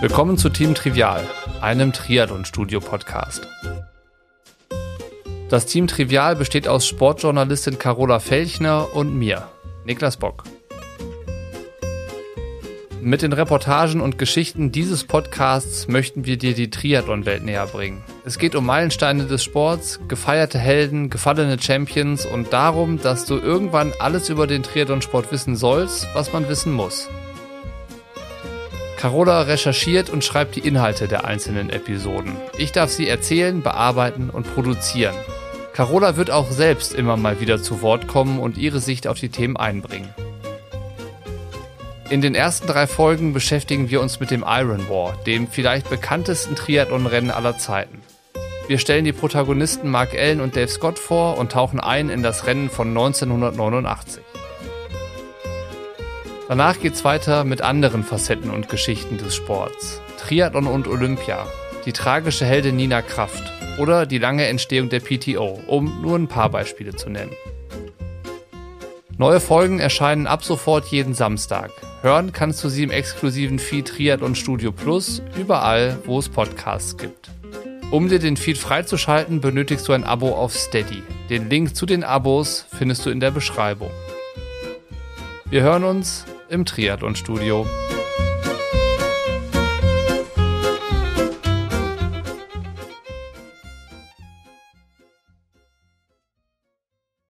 Willkommen zu Team Trivial, einem Triathlon-Studio-Podcast. Das Team Trivial besteht aus Sportjournalistin Carola Felchner und mir, Niklas Bock. Mit den Reportagen und Geschichten dieses Podcasts möchten wir dir die Triathlon-Welt näher bringen. Es geht um Meilensteine des Sports, gefeierte Helden, gefallene Champions und darum, dass du irgendwann alles über den Triathlon-Sport wissen sollst, was man wissen muss. Carola recherchiert und schreibt die Inhalte der einzelnen Episoden. Ich darf sie erzählen, bearbeiten und produzieren. Carola wird auch selbst immer mal wieder zu Wort kommen und ihre Sicht auf die Themen einbringen. In den ersten drei Folgen beschäftigen wir uns mit dem Iron War, dem vielleicht bekanntesten Triathlon-Rennen aller Zeiten. Wir stellen die Protagonisten Mark Allen und Dave Scott vor und tauchen ein in das Rennen von 1989. Danach geht's weiter mit anderen Facetten und Geschichten des Sports. Triathlon und Olympia, die tragische Heldin Nina Kraft oder die lange Entstehung der PTO, um nur ein paar Beispiele zu nennen. Neue Folgen erscheinen ab sofort jeden Samstag. Hören kannst du sie im exklusiven Feed Triathlon Studio Plus, überall, wo es Podcasts gibt. Um dir den Feed freizuschalten, benötigst du ein Abo auf Steady. Den Link zu den Abos findest du in der Beschreibung. Wir hören uns im Triathlon-Studio.